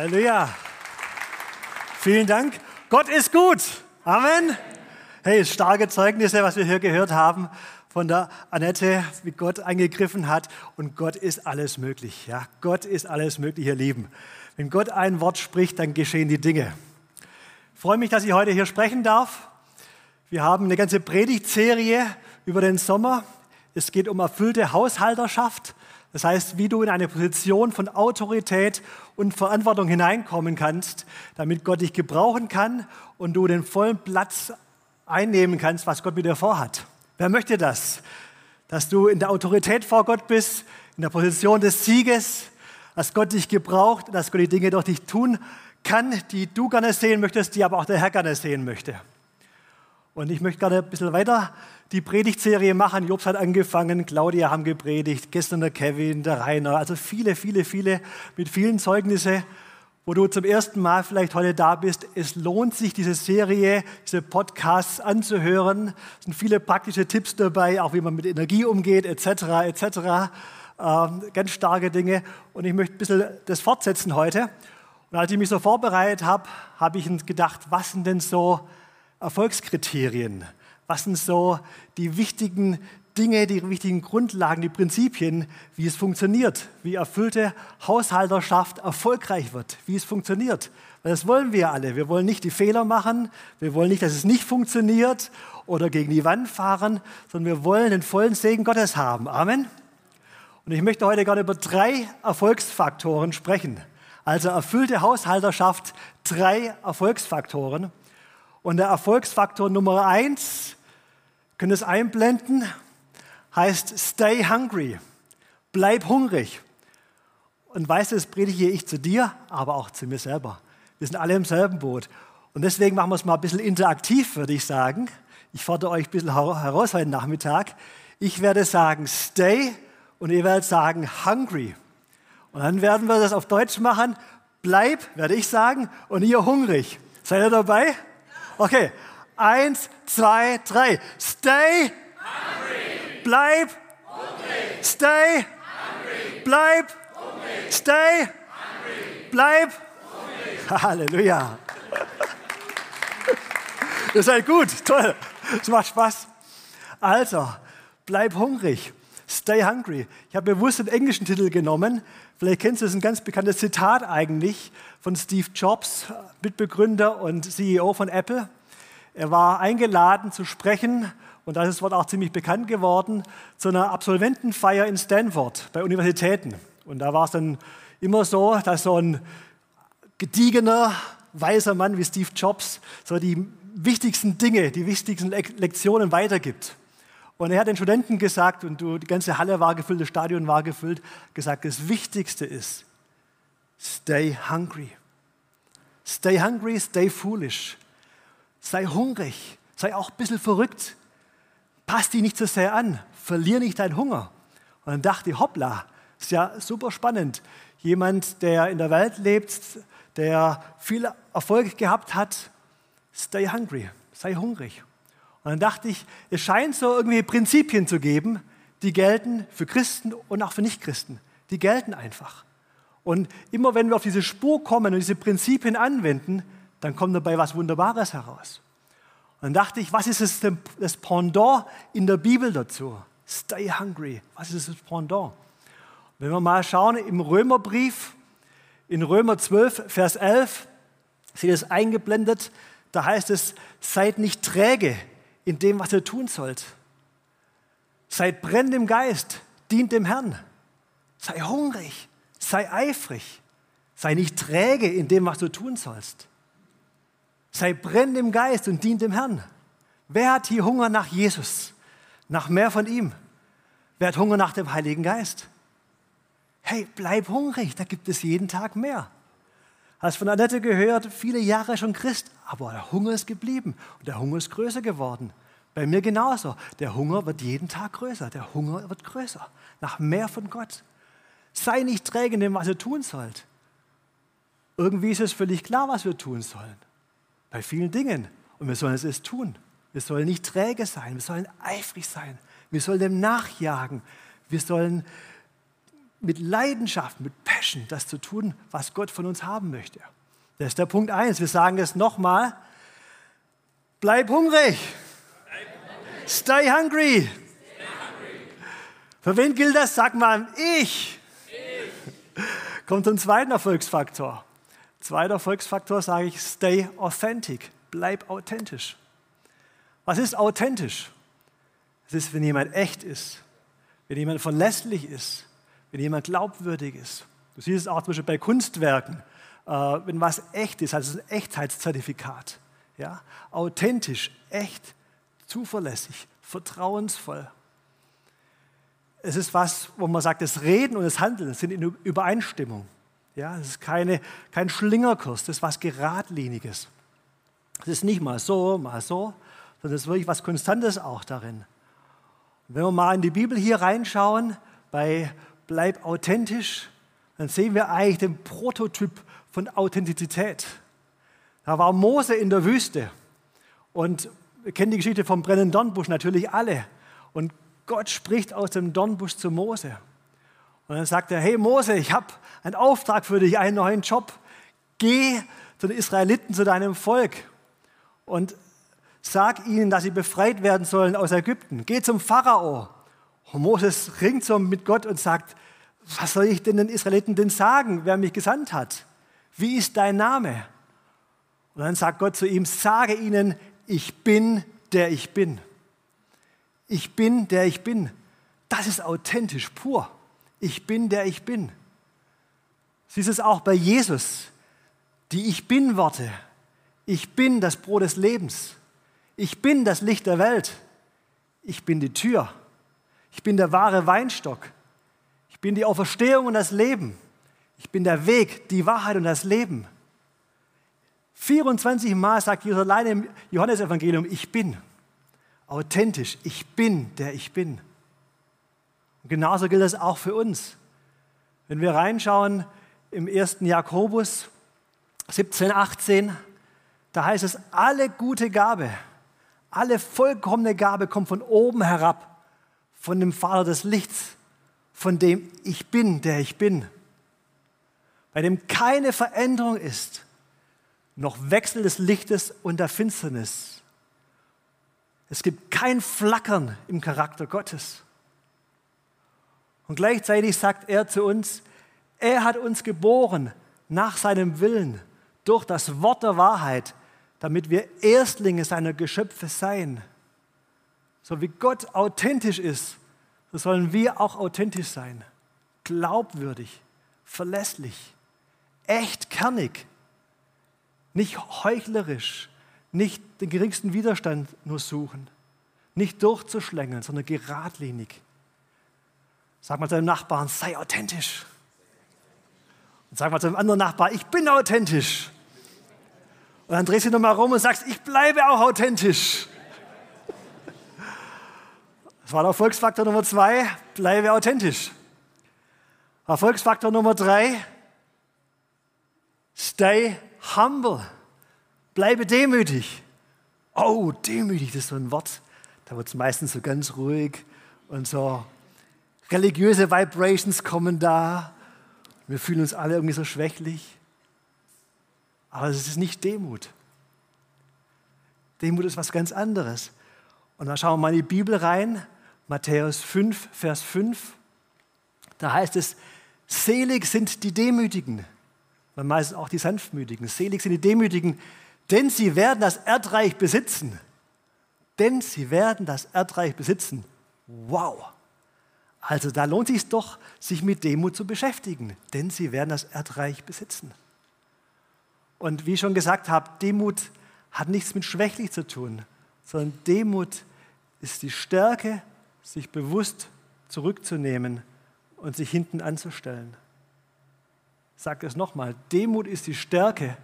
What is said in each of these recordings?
Halleluja. Vielen Dank. Gott ist gut. Amen. Hey, starke Zeugnisse, was wir hier gehört haben von der Annette, wie Gott eingegriffen hat. Und Gott ist alles möglich. Ja, Gott ist alles möglich, ihr Lieben. Wenn Gott ein Wort spricht, dann geschehen die Dinge. Ich freue mich, dass ich heute hier sprechen darf. Wir haben eine ganze Predigtserie über den Sommer. Es geht um erfüllte Haushalterschaft. Das heißt, wie du in eine Position von Autorität und Verantwortung hineinkommen kannst, damit Gott dich gebrauchen kann und du den vollen Platz einnehmen kannst, was Gott mit dir vorhat. Wer möchte das? Dass du in der Autorität vor Gott bist, in der Position des Sieges, dass Gott dich gebraucht, dass Gott die Dinge durch dich tun kann, die du gerne sehen möchtest, die aber auch der Herr gerne sehen möchte. Und ich möchte gerne ein bisschen weiter die Predigtserie machen. Jobs hat angefangen, Claudia haben gepredigt, gestern der Kevin, der Rainer, also viele, viele, viele mit vielen Zeugnissen, wo du zum ersten Mal vielleicht heute da bist. Es lohnt sich, diese Serie, diese Podcasts anzuhören. Es sind viele praktische Tipps dabei, auch wie man mit Energie umgeht, etc., etc. Ähm, ganz starke Dinge. Und ich möchte ein bisschen das fortsetzen heute. Und als ich mich so vorbereitet habe, habe ich gedacht, was sind denn so Erfolgskriterien? Was sind so die wichtigen Dinge, die wichtigen Grundlagen, die Prinzipien, wie es funktioniert, wie erfüllte Haushalterschaft erfolgreich wird, wie es funktioniert. Weil das wollen wir alle. Wir wollen nicht die Fehler machen, wir wollen nicht, dass es nicht funktioniert oder gegen die Wand fahren, sondern wir wollen den vollen Segen Gottes haben. Amen. Und ich möchte heute gerne über drei Erfolgsfaktoren sprechen. Also erfüllte Haushalterschaft, drei Erfolgsfaktoren. Und der Erfolgsfaktor Nummer eins können es einblenden, heißt Stay hungry. Bleib hungrig. Und weißt du, das predige ich zu dir, aber auch zu mir selber. Wir sind alle im selben Boot. Und deswegen machen wir es mal ein bisschen interaktiv, würde ich sagen. Ich fordere euch ein bisschen heraus heute Nachmittag. Ich werde sagen stay und ihr werdet sagen hungry. Und dann werden wir das auf Deutsch machen. Bleib, werde ich sagen, und ihr hungrig. Seid ihr dabei? Okay, Eins, zwei, drei. Stay. Hungry. Bleib. Hungrig. Stay. Hungry. Bleib. Hungrig. Stay. Hungry. Bleib. Hungrig. Halleluja. Ihr seid gut, toll. Es macht Spaß. Also, bleib hungrig. Stay hungry. Ich habe bewusst den englischen Titel genommen. Vielleicht kennst du es, ein ganz bekanntes Zitat eigentlich von Steve Jobs, Mitbegründer und CEO von Apple. Er war eingeladen zu sprechen, und da ist das Wort auch ziemlich bekannt geworden, zu einer Absolventenfeier in Stanford bei Universitäten. Und da war es dann immer so, dass so ein gediegener, weiser Mann wie Steve Jobs so die wichtigsten Dinge, die wichtigsten Lektionen weitergibt. Und er hat den Studenten gesagt, und die ganze Halle war gefüllt, das Stadion war gefüllt, gesagt, das Wichtigste ist, stay hungry. Stay hungry, stay foolish. Sei hungrig, sei auch ein bisschen verrückt. Pass dich nicht so sehr an, verlier nicht deinen Hunger. Und dann dachte ich, hoppla, ist ja super spannend. Jemand, der in der Welt lebt, der viel Erfolg gehabt hat, stay hungry, sei hungrig. Und dann dachte ich, es scheint so irgendwie Prinzipien zu geben, die gelten für Christen und auch für Nichtchristen. Die gelten einfach. Und immer wenn wir auf diese Spur kommen und diese Prinzipien anwenden, dann kommt dabei was Wunderbares heraus. Und dann dachte ich, was ist das Pendant in der Bibel dazu? Stay hungry. Was ist das Pendant? Wenn wir mal schauen im Römerbrief, in Römer 12, Vers 11, seht es eingeblendet, da heißt es, seid nicht träge in dem, was ihr tun sollt. Seid brennend im Geist, dient dem Herrn. Sei hungrig, sei eifrig, sei nicht träge in dem, was du tun sollst. Sei brennend im Geist und dient dem Herrn. Wer hat hier Hunger nach Jesus? Nach mehr von ihm? Wer hat Hunger nach dem Heiligen Geist? Hey, bleib hungrig, da gibt es jeden Tag mehr. Hast von Annette gehört, viele Jahre schon Christ, aber der Hunger ist geblieben und der Hunger ist größer geworden. Bei mir genauso. Der Hunger wird jeden Tag größer. Der Hunger wird größer. Nach mehr von Gott. Sei nicht träge in dem, was ihr tun sollt. Irgendwie ist es völlig klar, was wir tun sollen. Bei vielen Dingen. Und wir sollen es tun. Wir sollen nicht träge sein. Wir sollen eifrig sein. Wir sollen dem nachjagen. Wir sollen mit Leidenschaft, mit Passion das zu tun, was Gott von uns haben möchte. Das ist der Punkt eins. Wir sagen es nochmal. Bleib hungrig. Stay hungry. Für wen gilt das? Sag mal, ich. ich. Kommt zum zweiten Erfolgsfaktor. Zweiter Erfolgsfaktor sage ich, stay authentic. Bleib authentisch. Was ist authentisch? Es ist, wenn jemand echt ist, wenn jemand verlässlich ist, wenn jemand glaubwürdig ist. Du siehst es auch zum Beispiel bei Kunstwerken. Äh, wenn was echt ist, also ein Echtheitszertifikat. Ja? Authentisch, echt, zuverlässig, vertrauensvoll. Es ist was, wo man sagt, das Reden und das Handeln sind in Übereinstimmung. Ja, es ist keine, kein Schlingerkurs, das ist was Geradliniges. Es ist nicht mal so, mal so, sondern es ist wirklich was Konstantes auch darin. Und wenn wir mal in die Bibel hier reinschauen, bei Bleib authentisch, dann sehen wir eigentlich den Prototyp von Authentizität. Da war Mose in der Wüste und wir kennen die Geschichte vom brennenden Dornbusch natürlich alle. Und Gott spricht aus dem Dornbusch zu Mose. Und dann sagt er, hey Mose, ich habe einen Auftrag für dich, einen neuen Job. Geh zu den Israeliten, zu deinem Volk und sag ihnen, dass sie befreit werden sollen aus Ägypten. Geh zum Pharao. Und Moses ringt so mit Gott und sagt, was soll ich denn den Israeliten denn sagen, wer mich gesandt hat? Wie ist dein Name? Und dann sagt Gott zu ihm, sage ihnen, ich bin, der ich bin. Ich bin, der ich bin. Das ist authentisch pur. Ich bin, der ich bin. Siehst du es auch bei Jesus? Die Ich bin-Worte. Ich bin das Brot des Lebens. Ich bin das Licht der Welt. Ich bin die Tür. Ich bin der wahre Weinstock. Ich bin die Auferstehung und das Leben. Ich bin der Weg, die Wahrheit und das Leben. 24 Mal sagt Jesus alleine im Johannesevangelium, ich bin. Authentisch, ich bin, der ich bin. Und genauso gilt das auch für uns. Wenn wir reinschauen im ersten Jakobus 17, 18, da heißt es, alle gute Gabe, alle vollkommene Gabe kommt von oben herab, von dem Vater des Lichts, von dem ich bin, der ich bin, bei dem keine Veränderung ist, noch Wechsel des Lichtes und der Finsternis. Es gibt kein Flackern im Charakter Gottes. Und gleichzeitig sagt er zu uns, er hat uns geboren nach seinem Willen durch das Wort der Wahrheit, damit wir Erstlinge seiner Geschöpfe seien. So wie Gott authentisch ist, so sollen wir auch authentisch sein, glaubwürdig, verlässlich, echt kernig, nicht heuchlerisch, nicht den geringsten Widerstand nur suchen, nicht durchzuschlängeln, sondern geradlinig. Sag mal zu deinem Nachbarn, sei authentisch. Und sag mal zu einem anderen Nachbarn, ich bin authentisch. Und dann drehst du nochmal rum und sagst, ich bleibe auch authentisch. Das war der Erfolgsfaktor Nummer zwei, bleibe authentisch. Erfolgsfaktor Nummer drei, stay humble. Bleibe demütig. Oh, demütig, das ist so ein Wort. Da wird es meistens so ganz ruhig und so religiöse Vibrations kommen da. Wir fühlen uns alle irgendwie so schwächlich. Aber es ist nicht Demut. Demut ist was ganz anderes. Und dann schauen wir mal in die Bibel rein. Matthäus 5, Vers 5. Da heißt es, selig sind die Demütigen, weil meistens auch die Sanftmütigen. Selig sind die Demütigen, denn sie werden das Erdreich besitzen. Denn sie werden das Erdreich besitzen. Wow! Also da lohnt es sich doch, sich mit Demut zu beschäftigen, denn sie werden das Erdreich besitzen. Und wie ich schon gesagt habe, Demut hat nichts mit schwächlich zu tun, sondern Demut ist die Stärke sich bewusst zurückzunehmen und sich hinten anzustellen. Sage es nochmal, Demut ist die Stärke.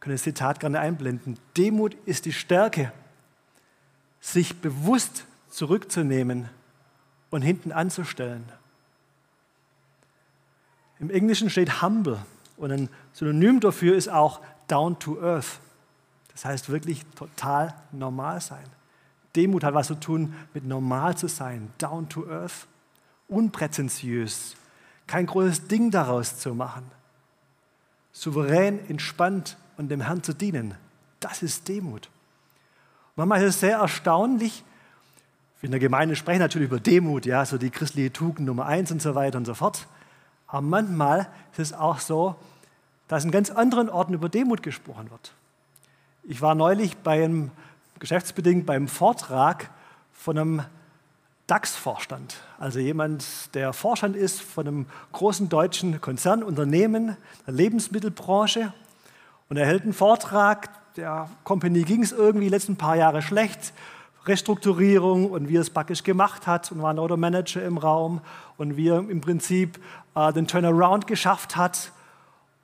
Kann das Zitat gerne einblenden. Demut ist die Stärke, sich bewusst zurückzunehmen und hinten anzustellen. Im Englischen steht humble und ein Synonym dafür ist auch down to earth. Das heißt wirklich total normal sein. Demut hat was zu tun mit normal zu sein, down to earth. unprätentiös, kein großes Ding daraus zu machen, souverän, entspannt und dem Herrn zu dienen. Das ist Demut. Manchmal ist es sehr erstaunlich, in der Gemeinde sprechen natürlich über Demut, ja, so die christliche Tugend Nummer eins und so weiter und so fort. Aber manchmal ist es auch so, dass in ganz anderen Orten über Demut gesprochen wird. Ich war neulich beim, geschäftsbedingt beim Vortrag von einem DAX-Vorstand, also jemand, der Vorstand ist von einem großen deutschen Konzernunternehmen der Lebensmittelbranche. Und er hält einen Vortrag, der Company ging es irgendwie die letzten paar Jahre schlecht, Restrukturierung und wie er es praktisch gemacht hat und war ein lauter Manager im Raum und wie er im Prinzip äh, den Turnaround geschafft hat.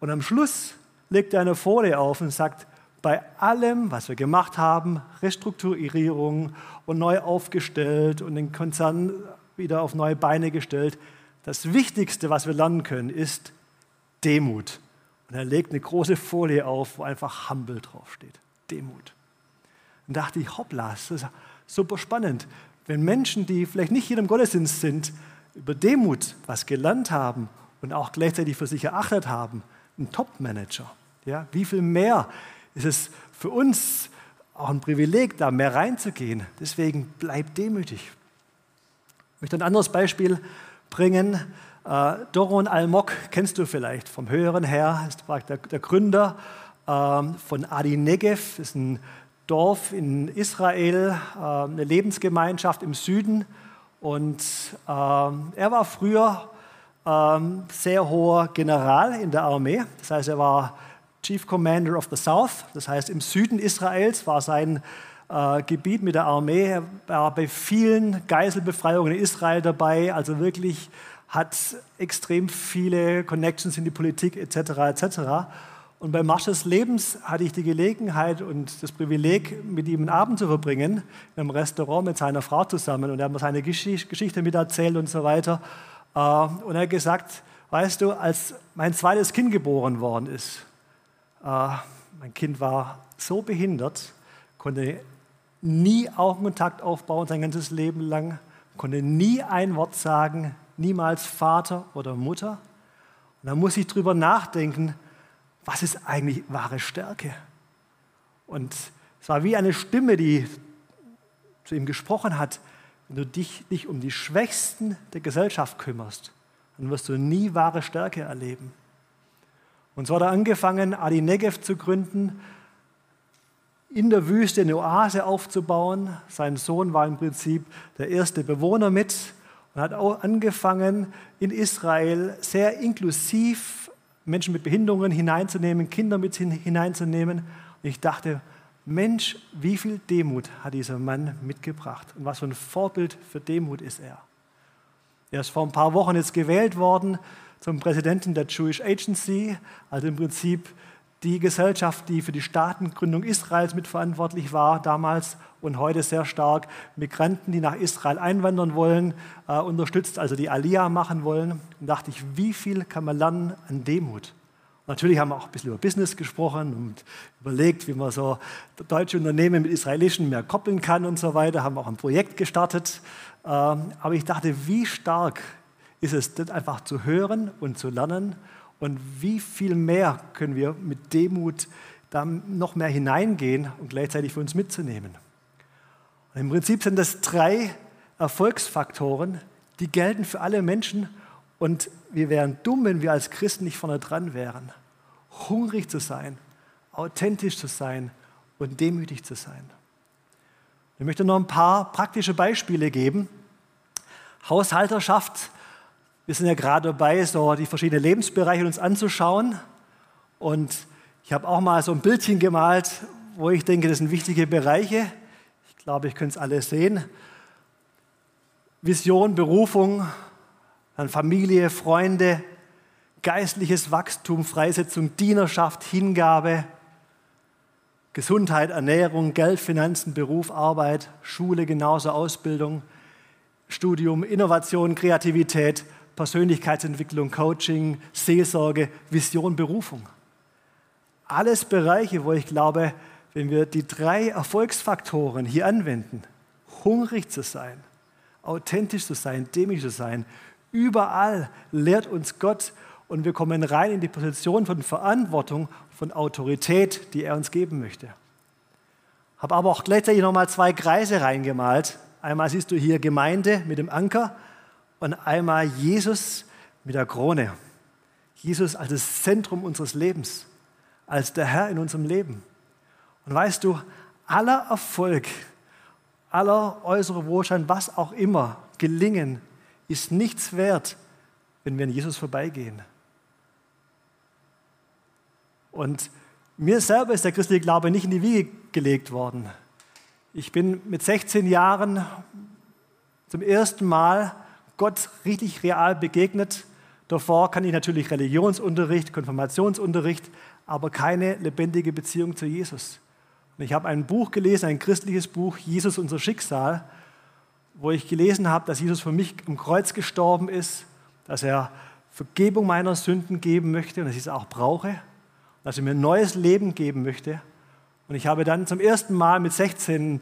Und am Schluss legt er eine Folie auf und sagt, bei allem, was wir gemacht haben, Restrukturierung und neu aufgestellt und den Konzern wieder auf neue Beine gestellt, das Wichtigste, was wir lernen können, ist Demut. Und er legt eine große Folie auf, wo einfach Humble draufsteht. Demut. Und dachte ich, hoppla, das ist super spannend. Wenn Menschen, die vielleicht nicht hier im Gottesdienst sind, über Demut was gelernt haben und auch gleichzeitig für sich erachtet haben, ein Top-Manager. Ja, wie viel mehr ist es für uns auch ein Privileg, da mehr reinzugehen. Deswegen bleib demütig. Ich möchte ein anderes Beispiel bringen. Äh, Doron Almok kennst du vielleicht vom Höheren her, ist der, der Gründer ähm, von Adi Negev, ist ein Dorf in Israel, äh, eine Lebensgemeinschaft im Süden. Und ähm, er war früher ähm, sehr hoher General in der Armee. Das heißt, er war Chief Commander of the South, das heißt im Süden Israels war sein äh, Gebiet mit der Armee. Er war bei vielen Geiselbefreiungen in Israel dabei, also wirklich hat extrem viele Connections in die Politik etc. etc. Und beim Marsch des Lebens hatte ich die Gelegenheit und das Privileg, mit ihm einen Abend zu verbringen, in einem Restaurant mit seiner Frau zusammen. Und er hat mir seine Geschichte mit erzählt und so weiter. Äh, und er hat gesagt, weißt du, als mein zweites Kind geboren worden ist, mein Kind war so behindert, konnte nie Augenkontakt aufbauen sein ganzes Leben lang, konnte nie ein Wort sagen, niemals Vater oder Mutter. Und da muss ich drüber nachdenken, was ist eigentlich wahre Stärke? Und es war wie eine Stimme, die zu ihm gesprochen hat, wenn du dich nicht um die Schwächsten der Gesellschaft kümmerst, dann wirst du nie wahre Stärke erleben. Und so hat er angefangen, Adi Negev zu gründen, in der Wüste eine Oase aufzubauen. Sein Sohn war im Prinzip der erste Bewohner mit und hat auch angefangen, in Israel sehr inklusiv Menschen mit Behinderungen hineinzunehmen, Kinder mit hineinzunehmen. Und ich dachte, Mensch, wie viel Demut hat dieser Mann mitgebracht und was für ein Vorbild für Demut ist er. Er ist vor ein paar Wochen jetzt gewählt worden zum Präsidenten der Jewish Agency, also im Prinzip die Gesellschaft, die für die Staatengründung Israels mitverantwortlich war damals und heute sehr stark Migranten, die nach Israel einwandern wollen, äh, unterstützt, also die Aliyah machen wollen. Und dachte ich, wie viel kann man lernen an Demut? Natürlich haben wir auch ein bisschen über Business gesprochen und überlegt, wie man so deutsche Unternehmen mit israelischen mehr koppeln kann und so weiter. Haben auch ein Projekt gestartet. Ähm, aber ich dachte, wie stark ist es, das einfach zu hören und zu lernen. Und wie viel mehr können wir mit Demut da noch mehr hineingehen und gleichzeitig für uns mitzunehmen. Und Im Prinzip sind das drei Erfolgsfaktoren, die gelten für alle Menschen. Und wir wären dumm, wenn wir als Christen nicht vorne dran wären. Hungrig zu sein, authentisch zu sein und demütig zu sein. Ich möchte noch ein paar praktische Beispiele geben. Haushalterschaft wir sind ja gerade dabei, so die verschiedenen Lebensbereiche uns anzuschauen. Und ich habe auch mal so ein Bildchen gemalt, wo ich denke, das sind wichtige Bereiche. Ich glaube, ich könnte es alle sehen. Vision, Berufung, dann Familie, Freunde, geistliches Wachstum, Freisetzung, Dienerschaft, Hingabe, Gesundheit, Ernährung, Geld, Finanzen, Beruf, Arbeit, Schule, genauso Ausbildung, Studium, Innovation, Kreativität, Persönlichkeitsentwicklung, Coaching, Seelsorge, Vision, Berufung. Alles Bereiche, wo ich glaube, wenn wir die drei Erfolgsfaktoren hier anwenden, hungrig zu sein, authentisch zu sein, dämlich zu sein, Überall lehrt uns Gott und wir kommen rein in die Position von Verantwortung, von Autorität, die er uns geben möchte. Habe aber auch gleichzeitig nochmal zwei Kreise reingemalt. Einmal siehst du hier Gemeinde mit dem Anker und einmal Jesus mit der Krone. Jesus als das Zentrum unseres Lebens, als der Herr in unserem Leben. Und weißt du, aller Erfolg, aller äußerer Wohlstand, was auch immer, Gelingen, ist nichts wert, wenn wir an Jesus vorbeigehen. Und mir selber ist der christliche Glaube nicht in die Wiege gelegt worden. Ich bin mit 16 Jahren zum ersten Mal Gott richtig real begegnet. Davor kann ich natürlich Religionsunterricht, Konfirmationsunterricht, aber keine lebendige Beziehung zu Jesus. Und ich habe ein Buch gelesen, ein christliches Buch, Jesus unser Schicksal, wo ich gelesen habe, dass Jesus für mich am Kreuz gestorben ist, dass er Vergebung meiner Sünden geben möchte und dass ich es auch brauche, dass er mir ein neues Leben geben möchte. Und ich habe dann zum ersten Mal mit 16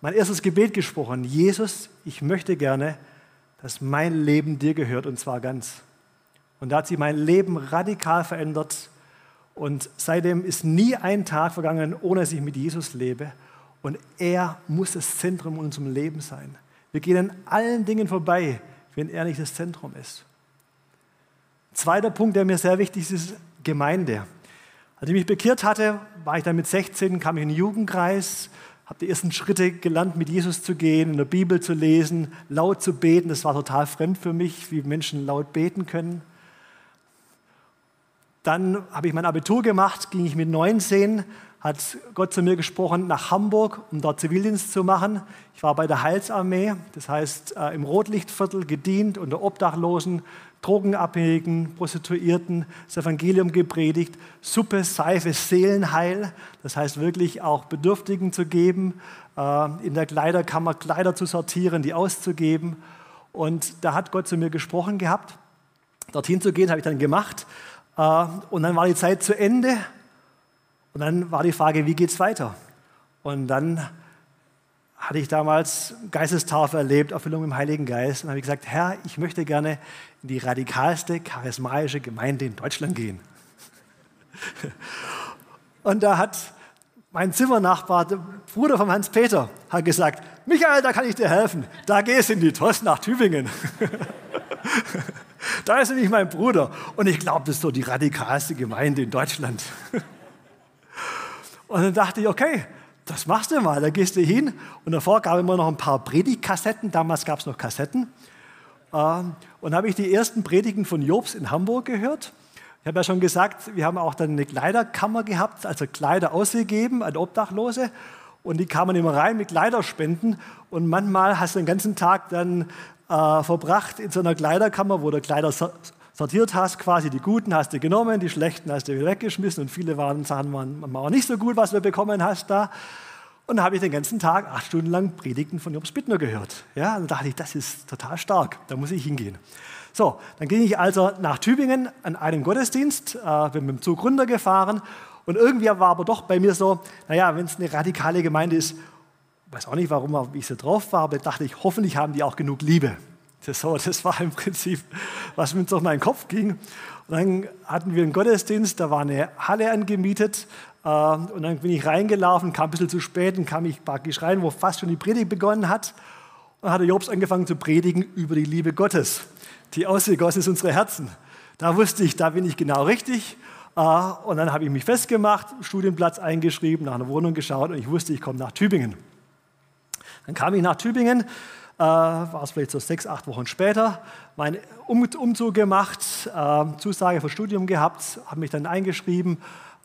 mein erstes Gebet gesprochen. Jesus, ich möchte gerne, dass mein Leben dir gehört und zwar ganz. Und da hat sich mein Leben radikal verändert. Und seitdem ist nie ein Tag vergangen, ohne dass ich mit Jesus lebe. Und er muss das Zentrum unserem Leben sein. Wir gehen an allen Dingen vorbei, wenn er nicht das Zentrum ist. Zweiter Punkt, der mir sehr wichtig ist, ist Gemeinde. Als ich mich bekehrt hatte, war ich dann mit 16, kam ich in den Jugendkreis, habe die ersten Schritte gelernt, mit Jesus zu gehen, in der Bibel zu lesen, laut zu beten. Das war total fremd für mich, wie Menschen laut beten können. Dann habe ich mein Abitur gemacht, ging ich mit 19, hat Gott zu mir gesprochen, nach Hamburg, um dort Zivildienst zu machen. Ich war bei der Heilsarmee, das heißt äh, im Rotlichtviertel gedient, unter Obdachlosen, Drogenabhängigen, Prostituierten das Evangelium gepredigt, Suppe, Seife, Seelenheil, das heißt wirklich auch Bedürftigen zu geben, äh, in der Kleiderkammer Kleider zu sortieren, die auszugeben. Und da hat Gott zu mir gesprochen gehabt. Dorthin zu gehen, habe ich dann gemacht. Äh, und dann war die Zeit zu Ende. Und dann war die Frage, wie geht es weiter? Und dann hatte ich damals Geistestaufe erlebt, Erfüllung im Heiligen Geist. Und habe ich gesagt, Herr, ich möchte gerne in die radikalste, charismatische Gemeinde in Deutschland gehen. Und da hat mein Zimmernachbar, der Bruder von Hans-Peter, hat gesagt, Michael, da kann ich dir helfen. Da gehst du in die TOS nach Tübingen. da ist nämlich mein Bruder. Und ich glaube, das ist so die radikalste Gemeinde in Deutschland. Und dann dachte ich, okay, das machst du mal. Da gehst du hin und davor gab es immer noch ein paar Predigtkassetten. Damals gab es noch Kassetten. Ähm, und habe ich die ersten Predigen von Jobs in Hamburg gehört. Ich habe ja schon gesagt, wir haben auch dann eine Kleiderkammer gehabt, also Kleider ausgegeben an Obdachlose. Und die kamen immer rein mit Kleiderspenden. Und manchmal hast du den ganzen Tag dann äh, verbracht in so einer Kleiderkammer, wo du Kleider sortiert hast, quasi die guten hast du genommen, die schlechten hast du wieder weggeschmissen und viele waren, Sachen waren auch nicht so gut, was du bekommen hast da. Und da habe ich den ganzen Tag acht Stunden lang Predigten von Jobs Bittner gehört. Ja, und da dachte ich, das ist total stark, da muss ich hingehen. So, dann ging ich also nach Tübingen an einen Gottesdienst, äh, bin mit dem Zug runtergefahren und irgendwie war aber doch bei mir so, naja, wenn es eine radikale Gemeinde ist, weiß auch nicht, warum ich so drauf war, aber dachte ich, hoffentlich haben die auch genug Liebe. Das, das war im Prinzip, was mir durch meinen Kopf ging. Und dann hatten wir einen Gottesdienst, da war eine Halle angemietet. Äh, und dann bin ich reingelaufen, kam ein bisschen zu spät und kam ich praktisch rein, wo fast schon die Predigt begonnen hat. Und hatte Jobs angefangen zu predigen über die Liebe Gottes, die ausgegossen ist unsere Herzen. Da wusste ich, da bin ich genau richtig. Äh, und dann habe ich mich festgemacht, Studienplatz eingeschrieben, nach einer Wohnung geschaut und ich wusste, ich komme nach Tübingen. Dann kam ich nach Tübingen äh, war es vielleicht so sechs, acht Wochen später, meinen um Umzug gemacht, äh, Zusage für Studium gehabt, habe mich dann eingeschrieben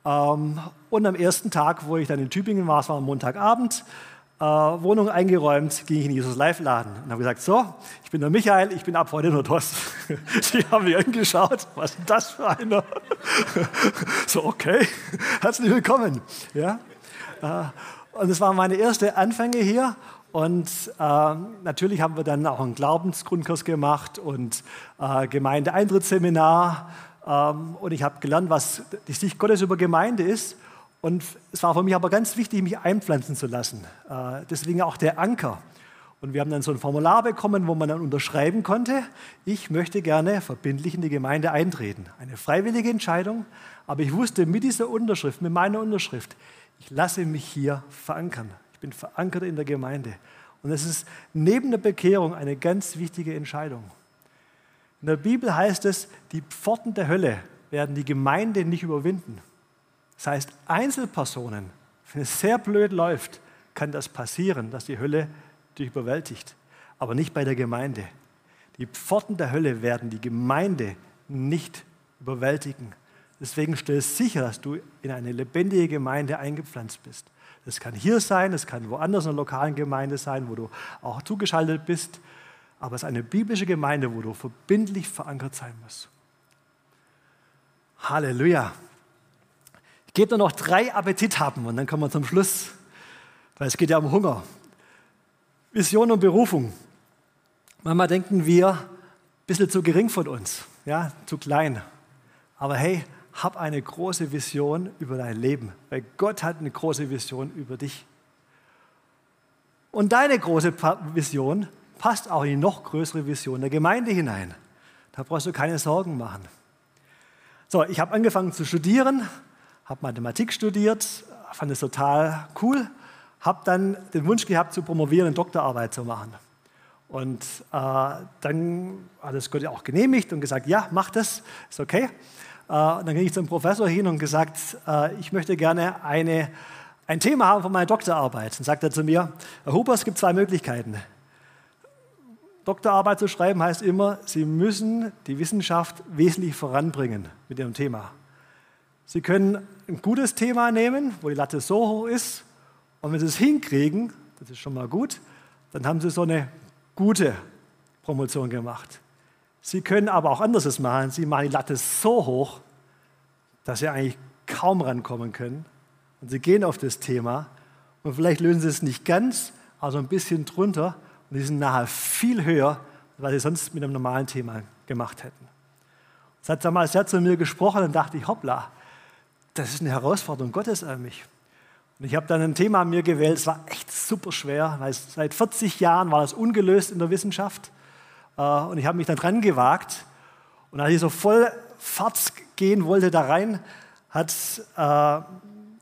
ähm, und am ersten Tag, wo ich dann in Tübingen war, es war am Montagabend, äh, Wohnung eingeräumt, ging ich in Jesus Live-Laden und habe gesagt, so, ich bin der Michael, ich bin ab heute nur TOS. Die haben mich angeschaut, was ist das für einer? so, okay, herzlich willkommen. Ja? Äh, und es waren meine ersten Anfänge hier und äh, natürlich haben wir dann auch einen Glaubensgrundkurs gemacht und äh, Gemeindeeintrittsseminar. Ähm, und ich habe gelernt, was die Sicht Gottes über Gemeinde ist. Und es war für mich aber ganz wichtig, mich einpflanzen zu lassen. Äh, deswegen auch der Anker. Und wir haben dann so ein Formular bekommen, wo man dann unterschreiben konnte, ich möchte gerne verbindlich in die Gemeinde eintreten. Eine freiwillige Entscheidung, aber ich wusste mit dieser Unterschrift, mit meiner Unterschrift, ich lasse mich hier verankern. Ich bin verankert in der Gemeinde. Und das ist neben der Bekehrung eine ganz wichtige Entscheidung. In der Bibel heißt es, die Pforten der Hölle werden die Gemeinde nicht überwinden. Das heißt, Einzelpersonen, wenn es sehr blöd läuft, kann das passieren, dass die Hölle dich überwältigt, aber nicht bei der Gemeinde. Die Pforten der Hölle werden die Gemeinde nicht überwältigen. Deswegen stell sicher, dass du in eine lebendige Gemeinde eingepflanzt bist. Das kann hier sein, das kann woanders in einer lokalen Gemeinde sein, wo du auch zugeschaltet bist. Aber es ist eine biblische Gemeinde, wo du verbindlich verankert sein musst. Halleluja. Ich gebe dir noch drei Appetit haben und dann kommen wir zum Schluss, weil es geht ja um Hunger. Vision und Berufung. Manchmal denken wir, ein bisschen zu gering von uns, ja, zu klein. Aber hey, hab eine große Vision über dein Leben, weil Gott hat eine große Vision über dich. Und deine große Vision passt auch in die noch größere Vision der Gemeinde hinein. Da brauchst du keine Sorgen machen. So, ich habe angefangen zu studieren, habe Mathematik studiert, fand es total cool habe dann den Wunsch gehabt, zu promovieren, eine Doktorarbeit zu machen. Und äh, dann hat es Gott auch genehmigt und gesagt, ja, mach das, ist okay. Äh, dann ging ich zum Professor hin und gesagt, äh, ich möchte gerne eine, ein Thema haben von meiner Doktorarbeit. Und sagt er zu mir, Herr Huber, es gibt zwei Möglichkeiten. Doktorarbeit zu schreiben heißt immer, Sie müssen die Wissenschaft wesentlich voranbringen mit Ihrem Thema. Sie können ein gutes Thema nehmen, wo die Latte so hoch ist, und wenn sie es hinkriegen, das ist schon mal gut, dann haben sie so eine gute Promotion gemacht. Sie können aber auch anderes machen. Sie machen die Latte so hoch, dass sie eigentlich kaum rankommen können. Und sie gehen auf das Thema und vielleicht lösen sie es nicht ganz, aber so ein bisschen drunter und die sind nachher viel höher, als sie sonst mit einem normalen Thema gemacht hätten. Das hat damals sehr zu mir gesprochen und dachte ich, hoppla, das ist eine Herausforderung Gottes an mich. Und ich habe dann ein Thema mir gewählt, es war echt super schwer, weil seit 40 Jahren war das ungelöst in der Wissenschaft. Äh, und ich habe mich dann dran gewagt. Und als ich so voll Fahrt gehen wollte da rein, hat äh,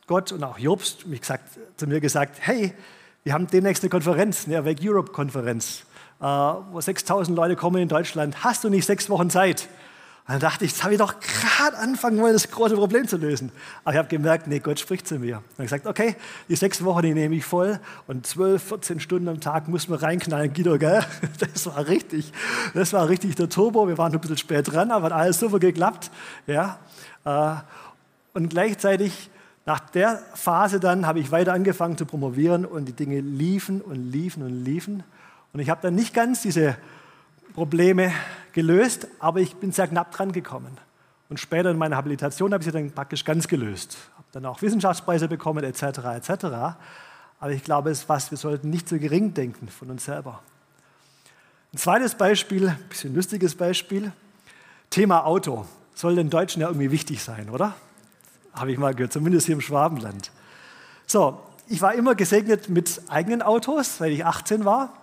Gott und auch Jobst mich gesagt, zu mir gesagt, hey, wir haben demnächst eine Konferenz, eine Awake Europe Konferenz, äh, wo 6000 Leute kommen in Deutschland. Hast du nicht sechs Wochen Zeit? Dann dachte ich, jetzt habe ich doch gerade anfangen wollen, das große Problem zu lösen. Aber ich habe gemerkt, nee, Gott spricht zu mir. Ich gesagt, okay, die sechs Wochen, die nehme ich voll und zwölf, 14 Stunden am Tag muss man reinknallen, Guido, gell? Das war richtig, das war richtig der Turbo. Wir waren ein bisschen spät dran, aber hat alles super geklappt. Ja. Äh, und gleichzeitig, nach der Phase dann, habe ich weiter angefangen zu promovieren und die Dinge liefen und liefen und liefen. Und ich habe dann nicht ganz diese Probleme gelöst, aber ich bin sehr knapp dran gekommen. Und später in meiner Habilitation habe ich sie dann praktisch ganz gelöst. Habe dann auch Wissenschaftspreise bekommen, etc., etc. Aber ich glaube, es ist was, wir sollten nicht so gering denken von uns selber. Ein zweites Beispiel, ein bisschen lustiges Beispiel, Thema Auto. Soll den Deutschen ja irgendwie wichtig sein, oder? Habe ich mal gehört, zumindest hier im Schwabenland. So, ich war immer gesegnet mit eigenen Autos, weil ich 18 war.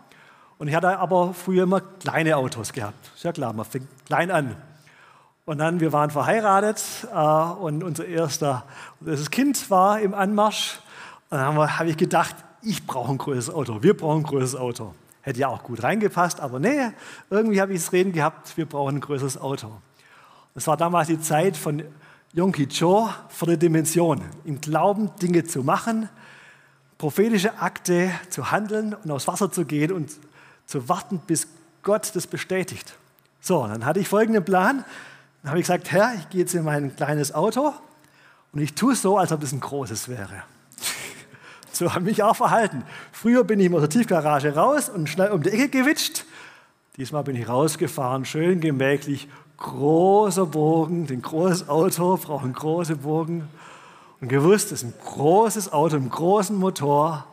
Und ich hatte aber früher immer kleine Autos gehabt. Ist ja klar, man fängt klein an. Und dann, wir waren verheiratet äh, und unser erster, das Kind war im Anmarsch. Und dann habe hab ich gedacht, ich brauche ein größeres Auto, wir brauchen ein größeres Auto. Hätte ja auch gut reingepasst, aber nee, irgendwie habe ich das Reden gehabt, wir brauchen ein größeres Auto. Das war damals die Zeit von Yonki Cho vor der Dimension, im Glauben Dinge zu machen, prophetische Akte zu handeln und aufs Wasser zu gehen und zu warten, bis Gott das bestätigt. So, dann hatte ich folgenden Plan. Dann habe ich gesagt, Herr, ich gehe jetzt in mein kleines Auto und ich tue es so, als ob es ein großes wäre. so habe ich mich auch verhalten. Früher bin ich aus der Tiefgarage raus und schnell um die Ecke gewitscht. Diesmal bin ich rausgefahren, schön gemächlich, großer Bogen, ein großes Auto braucht einen großen Bogen. Und gewusst, das ist ein großes Auto, einen großen Motor.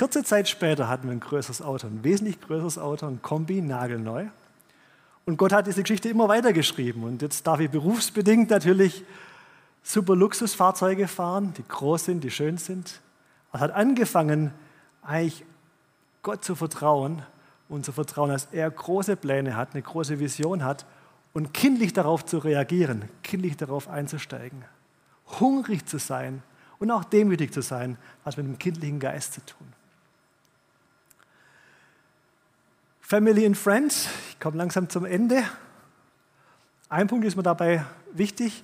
Kurze Zeit später hatten wir ein größeres Auto, ein wesentlich größeres Auto, ein Kombi, nagelneu. Und Gott hat diese Geschichte immer weitergeschrieben. Und jetzt darf ich berufsbedingt natürlich super Luxusfahrzeuge fahren, die groß sind, die schön sind. Es hat angefangen, eigentlich Gott zu vertrauen und zu vertrauen, dass er große Pläne hat, eine große Vision hat und kindlich darauf zu reagieren, kindlich darauf einzusteigen, hungrig zu sein und auch demütig zu sein, was mit dem kindlichen Geist zu tun. Family and Friends, ich komme langsam zum Ende. Ein Punkt ist mir dabei wichtig.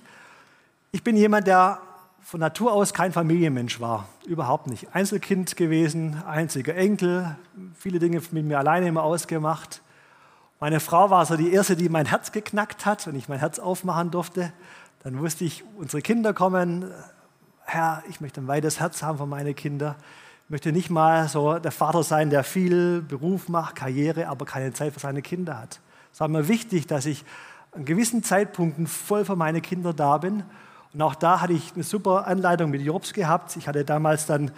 Ich bin jemand, der von Natur aus kein Familienmensch war, überhaupt nicht. Einzelkind gewesen, einziger Enkel, viele Dinge mit mir alleine immer ausgemacht. Meine Frau war so die erste, die mein Herz geknackt hat, wenn ich mein Herz aufmachen durfte. Dann wusste ich, unsere Kinder kommen. Herr, ich möchte ein weites Herz haben für meine Kinder. Möchte nicht mal so der Vater sein, der viel Beruf macht, Karriere, aber keine Zeit für seine Kinder hat. Es war mir wichtig, dass ich an gewissen Zeitpunkten voll für meine Kinder da bin und auch da hatte ich eine super Anleitung mit Jobs gehabt. Ich hatte damals dann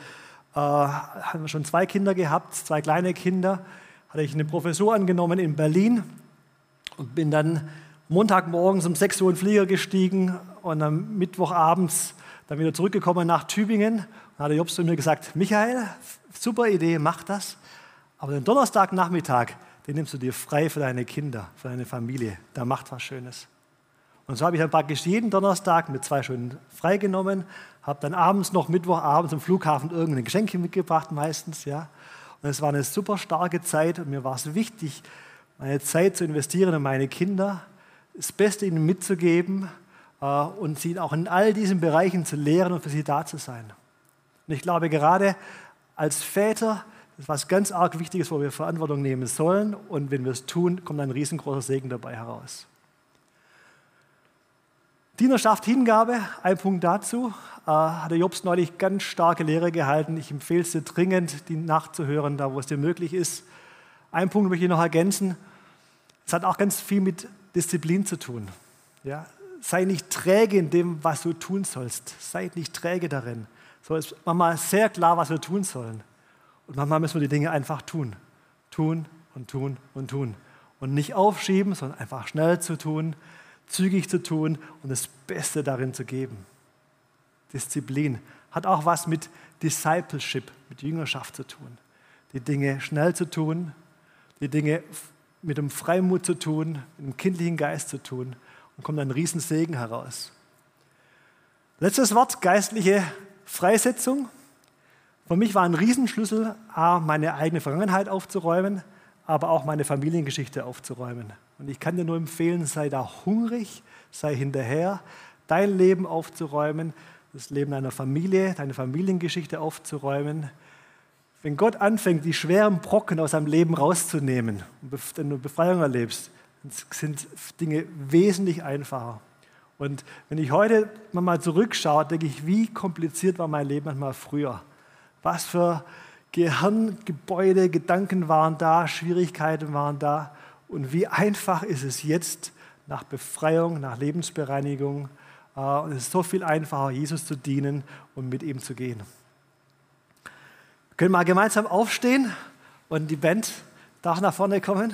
äh, schon zwei Kinder gehabt, zwei kleine Kinder. Hatte ich eine Professur angenommen in Berlin und bin dann Montagmorgens um 6 Uhr in den Flieger gestiegen und am Mittwochabends dann wieder zurückgekommen nach Tübingen. Und hatte Jobs zu mir gesagt, Michael, super Idee, mach das. Aber den Donnerstagnachmittag, den nimmst du dir frei für deine Kinder, für deine Familie. Da macht was Schönes. Und so habe ich dann praktisch jeden Donnerstag mit zwei Stunden freigenommen, habe dann abends noch Mittwochabends am Flughafen irgendein Geschenk mitgebracht meistens. Ja. Und es war eine super starke Zeit und mir war es wichtig, meine Zeit zu investieren in meine Kinder, das Beste ihnen mitzugeben äh, und sie auch in all diesen Bereichen zu lehren und für sie da zu sein. Und ich glaube, gerade als Väter ist was ganz arg Wichtiges, wo wir Verantwortung nehmen sollen. Und wenn wir es tun, kommt ein riesengroßer Segen dabei heraus. Dienerschaft, Hingabe, ein Punkt dazu. Äh, hat der Jobs neulich ganz starke Lehre gehalten. Ich empfehle es dir dringend, die nachzuhören, da wo es dir möglich ist. Ein Punkt möchte ich noch ergänzen. Es hat auch ganz viel mit Disziplin zu tun. Ja? Sei nicht träge in dem, was du tun sollst. Sei nicht träge darin. So ist manchmal sehr klar, was wir tun sollen. Und manchmal müssen wir die Dinge einfach tun. Tun und tun und tun. Und nicht aufschieben, sondern einfach schnell zu tun, zügig zu tun und das Beste darin zu geben. Disziplin hat auch was mit Discipleship, mit Jüngerschaft zu tun. Die Dinge schnell zu tun, die Dinge mit dem Freimut zu tun, mit dem kindlichen Geist zu tun und kommt ein Riesensegen heraus. Letztes Wort, geistliche Freisetzung. Für mich war ein Riesenschlüssel, A, meine eigene Vergangenheit aufzuräumen, aber auch meine Familiengeschichte aufzuräumen. Und ich kann dir nur empfehlen, sei da hungrig, sei hinterher, dein Leben aufzuräumen, das Leben deiner Familie, deine Familiengeschichte aufzuräumen. Wenn Gott anfängt, die schweren Brocken aus deinem Leben rauszunehmen und du Befreiung erlebst, sind Dinge wesentlich einfacher. Und wenn ich heute mal zurückschaue, denke ich, wie kompliziert war mein Leben manchmal früher. Was für Gehirngebäude, Gedanken waren da, Schwierigkeiten waren da. Und wie einfach ist es jetzt nach Befreiung, nach Lebensbereinigung. Äh, und es ist so viel einfacher, Jesus zu dienen und mit ihm zu gehen. Wir können mal gemeinsam aufstehen und die Band darf nach vorne kommen.